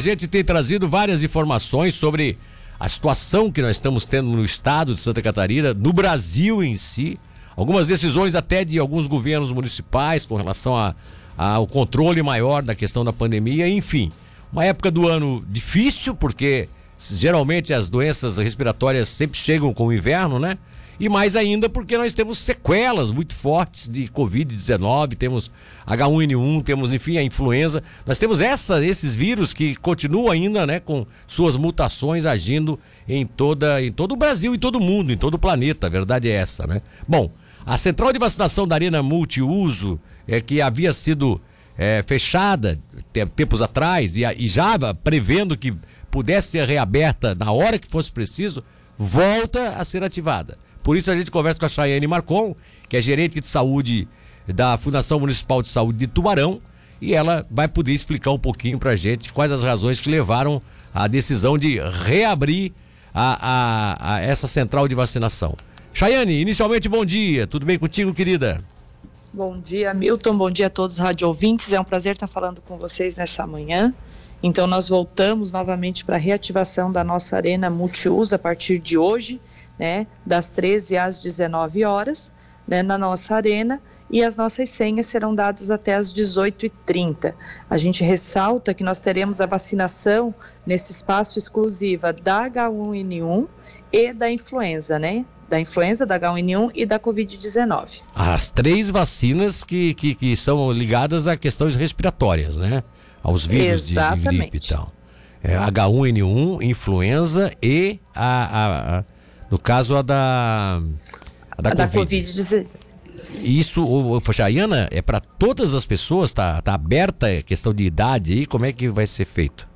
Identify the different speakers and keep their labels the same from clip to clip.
Speaker 1: A gente tem trazido várias informações sobre a situação que nós estamos tendo no estado de Santa Catarina, no Brasil em si, algumas decisões até de alguns governos municipais com relação ao controle maior da questão da pandemia, enfim. Uma época do ano difícil, porque geralmente as doenças respiratórias sempre chegam com o inverno, né? E mais ainda porque nós temos sequelas muito fortes de Covid-19, temos H1N1, temos, enfim, a influenza. Nós temos essa, esses vírus que continuam ainda, né, com suas mutações agindo em, toda, em todo o Brasil, em todo o mundo, em todo o planeta. A verdade é essa, né? Bom, a central de vacinação da Arena Multiuso, é, que havia sido é, fechada tempos atrás e, e já prevendo que pudesse ser reaberta na hora que fosse preciso, volta a ser ativada. Por isso a gente conversa com a Chayane Marcon, que é gerente de saúde da Fundação Municipal de Saúde de Tubarão, e ela vai poder explicar um pouquinho pra gente quais as razões que levaram à decisão de reabrir a, a, a essa central de vacinação. Chayane, inicialmente bom dia, tudo bem contigo, querida?
Speaker 2: Bom dia, Milton, bom dia a todos os rádio ouvintes, é um prazer estar falando com vocês nessa manhã. Então nós voltamos novamente para a reativação da nossa arena multiuso a partir de hoje né, das 13 às 19 horas, né, na nossa arena, e as nossas senhas serão dadas até às 18h30. A gente ressalta que nós teremos a vacinação nesse espaço exclusiva da H1N1 e da influenza, né? Da influenza, da H1N1 e da Covid-19.
Speaker 1: As três vacinas que, que, que, são ligadas a questões respiratórias, né? Aos vírus Exatamente. de, de gripe e tal. É, H1N1, influenza e a, a, a no caso, a da.
Speaker 2: A da, a da Covid-19.
Speaker 1: Isso, poxa, a Iana, é para todas as pessoas? Tá, tá aberta a questão de idade aí? Como é que vai ser feito?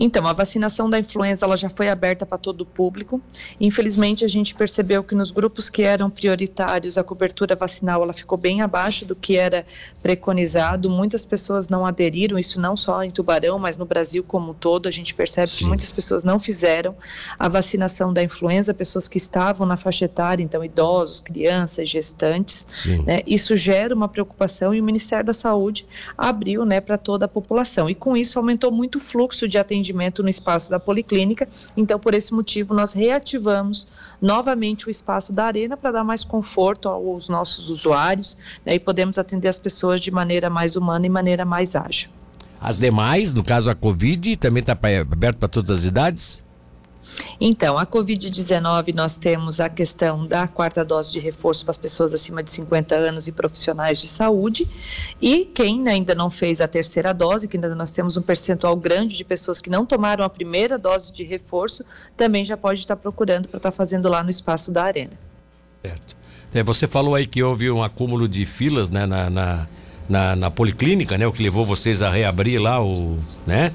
Speaker 2: Então, a vacinação da influenza ela já foi aberta para todo o público. Infelizmente, a gente percebeu que nos grupos que eram prioritários, a cobertura vacinal ela ficou bem abaixo do que era preconizado. Muitas pessoas não aderiram, isso não só em Tubarão, mas no Brasil como um todo. A gente percebe Sim. que muitas pessoas não fizeram a vacinação da influenza, pessoas que estavam na faixa etária, então idosos, crianças, gestantes. Né? Isso gera uma preocupação e o Ministério da Saúde abriu né, para toda a população. E com isso aumentou muito o fluxo de atendimento atendimento no espaço da Policlínica. Então, por esse motivo, nós reativamos novamente o espaço da Arena para dar mais conforto aos nossos usuários né, e podemos atender as pessoas de maneira mais humana e maneira mais ágil.
Speaker 1: As demais, no caso a Covid, também está aberto para todas as idades?
Speaker 2: Então, a Covid-19, nós temos a questão da quarta dose de reforço para as pessoas acima de 50 anos e profissionais de saúde. E quem ainda não fez a terceira dose, que ainda nós temos um percentual grande de pessoas que não tomaram a primeira dose de reforço, também já pode estar procurando para estar fazendo lá no espaço da Arena.
Speaker 1: Certo. É, você falou aí que houve um acúmulo de filas né, na, na, na, na policlínica, né? O que levou vocês a reabrir lá o. né?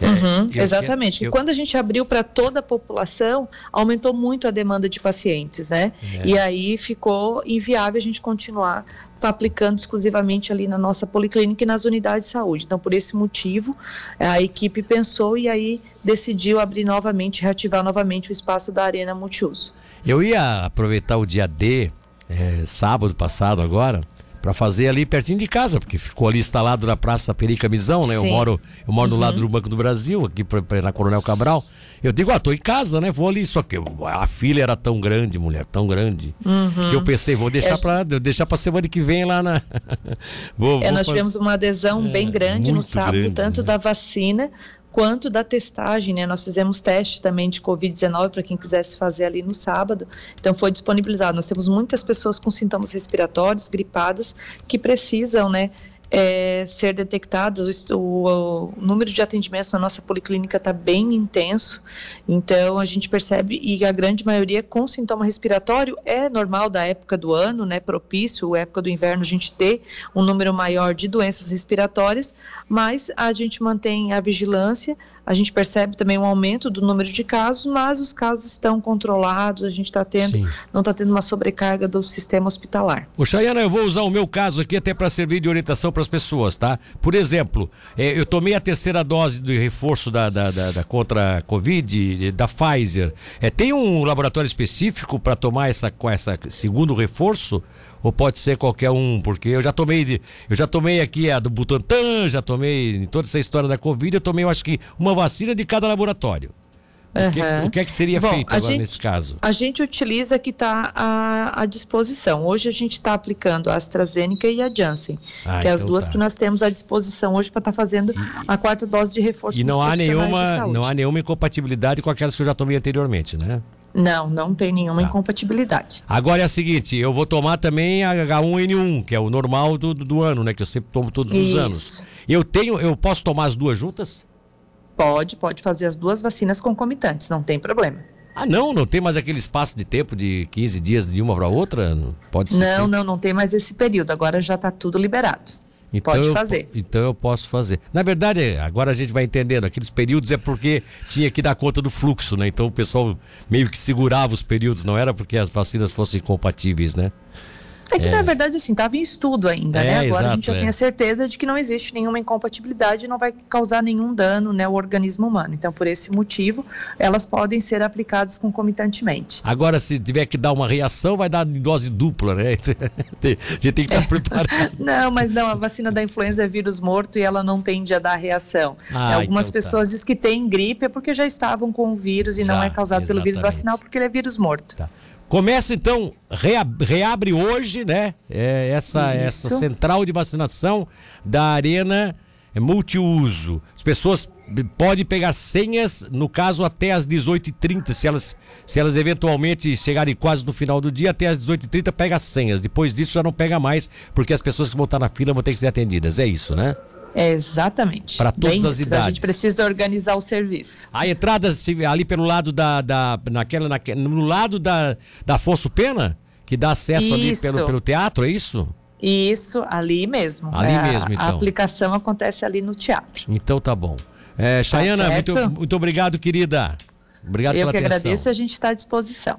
Speaker 2: É, uhum, exatamente. Eu, eu... Quando a gente abriu para toda a população, aumentou muito a demanda de pacientes, né? É. E aí ficou inviável a gente continuar aplicando exclusivamente ali na nossa policlínica e nas unidades de saúde. Então, por esse motivo, a equipe pensou e aí decidiu abrir novamente, reativar novamente o espaço da Arena Multiuso.
Speaker 1: Eu ia aproveitar o dia D, é, sábado passado agora, para fazer ali pertinho de casa, porque ficou ali instalado na Praça Perica Misão, né? Eu moro, eu moro uhum. do lado do Banco do Brasil, aqui pra, pra, na Coronel Cabral. Eu digo, ah, tô em casa, né? Vou ali, só que a filha era tão grande, mulher, tão grande, uhum. que eu pensei, vou deixar para deixar para semana que vem lá na
Speaker 2: vou, é, vou nós fazer... tivemos uma adesão é, bem grande no sábado, grande, tanto né? da vacina quanto da testagem, né? Nós fizemos teste também de Covid-19 para quem quisesse fazer ali no sábado, então foi disponibilizado. Nós temos muitas pessoas com sintomas respiratórios, gripadas, que precisam, né? É, ser detectadas, o, o, o, número de atendimentos na nossa policlínica está bem intenso, então a gente percebe, e a grande maioria com sintoma respiratório é normal da época do ano, né, propício, época do inverno, a gente ter um número maior de doenças respiratórias, mas a gente mantém a vigilância, a gente percebe também um aumento do número de casos, mas os casos estão controlados, a gente está tendo, Sim. não está tendo uma sobrecarga do sistema hospitalar.
Speaker 1: O Chayana, eu vou usar o meu caso aqui até para servir de orientação para as pessoas, tá? Por exemplo, é, eu tomei a terceira dose do reforço da, da, da, da contra a Covid, da Pfizer. É, tem um laboratório específico para tomar essa, essa segundo reforço? Ou pode ser qualquer um? Porque eu já tomei, eu já tomei aqui a do Butantan, já tomei toda essa história da Covid, eu tomei, eu acho que uma vacina de cada laboratório. O, que, o que, é que seria Bom, feito agora gente, nesse caso?
Speaker 2: A gente utiliza que está à, à, disposição. Hoje a gente está aplicando a AstraZeneca e a Janssen, ah, que é as então duas tá. que nós temos à disposição hoje para estar tá fazendo a quarta dose de reforço.
Speaker 1: E não há nenhuma, não há nenhuma incompatibilidade com aquelas que eu já tomei anteriormente, né?
Speaker 2: Não, não tem nenhuma tá. incompatibilidade.
Speaker 1: Agora é a seguinte, eu vou tomar também a H1N1, que é o normal do, do ano, né? Que eu sempre tomo todos Isso. os anos. Eu tenho, eu posso tomar as duas juntas?
Speaker 2: Pode, pode fazer as duas vacinas concomitantes, não tem problema.
Speaker 1: Ah, não? Não tem mais aquele espaço de tempo de 15 dias de uma para outra?
Speaker 2: Pode ser? Não, não, não tem mais esse período. Agora já está tudo liberado. Então Pode
Speaker 1: eu,
Speaker 2: fazer.
Speaker 1: Então eu posso fazer. Na verdade, agora a gente vai entendendo, aqueles períodos é porque tinha que dar conta do fluxo, né? Então o pessoal meio que segurava os períodos, não era porque as vacinas fossem compatíveis, né?
Speaker 2: É que, é. na verdade, assim, estava em estudo ainda, né? é, né? Agora exato, a gente já é. tem a certeza de que não existe nenhuma incompatibilidade e não vai causar nenhum dano né, ao organismo humano. Então, por esse motivo, elas podem ser aplicadas concomitantemente.
Speaker 1: Agora, se tiver que dar uma reação, vai dar em dose dupla, né? a gente tem que estar preparado.
Speaker 2: não, mas não, a vacina da influenza é vírus morto e ela não tende a dar reação. Ah, Algumas então, tá. pessoas dizem que têm gripe é porque já estavam com o vírus e já, não é causado exatamente. pelo vírus vacinal porque ele é vírus morto. Tá.
Speaker 1: Começa então, reabre hoje, né? É, essa, essa central de vacinação da Arena Multiuso. As pessoas podem pegar senhas, no caso até às 18h30, se elas, se elas eventualmente chegarem quase no final do dia, até às 18h30 pega as senhas. Depois disso já não pega mais, porque as pessoas que vão estar na fila vão ter que ser atendidas. É isso, né?
Speaker 2: É, exatamente.
Speaker 1: Para todas Bem as idades.
Speaker 2: A gente precisa organizar o serviço.
Speaker 1: A entrada ali pelo lado da. da naquela, naquela, no lado da, da Afonso Pena, que dá acesso isso. ali pelo, pelo teatro, é isso?
Speaker 2: Isso, ali mesmo.
Speaker 1: Ali é, mesmo, então.
Speaker 2: A aplicação acontece ali no teatro.
Speaker 1: Então tá bom. É, Chayana, tá muito, muito obrigado, querida. Obrigado
Speaker 2: Eu
Speaker 1: pela
Speaker 2: que
Speaker 1: atenção.
Speaker 2: agradeço, a gente está à disposição.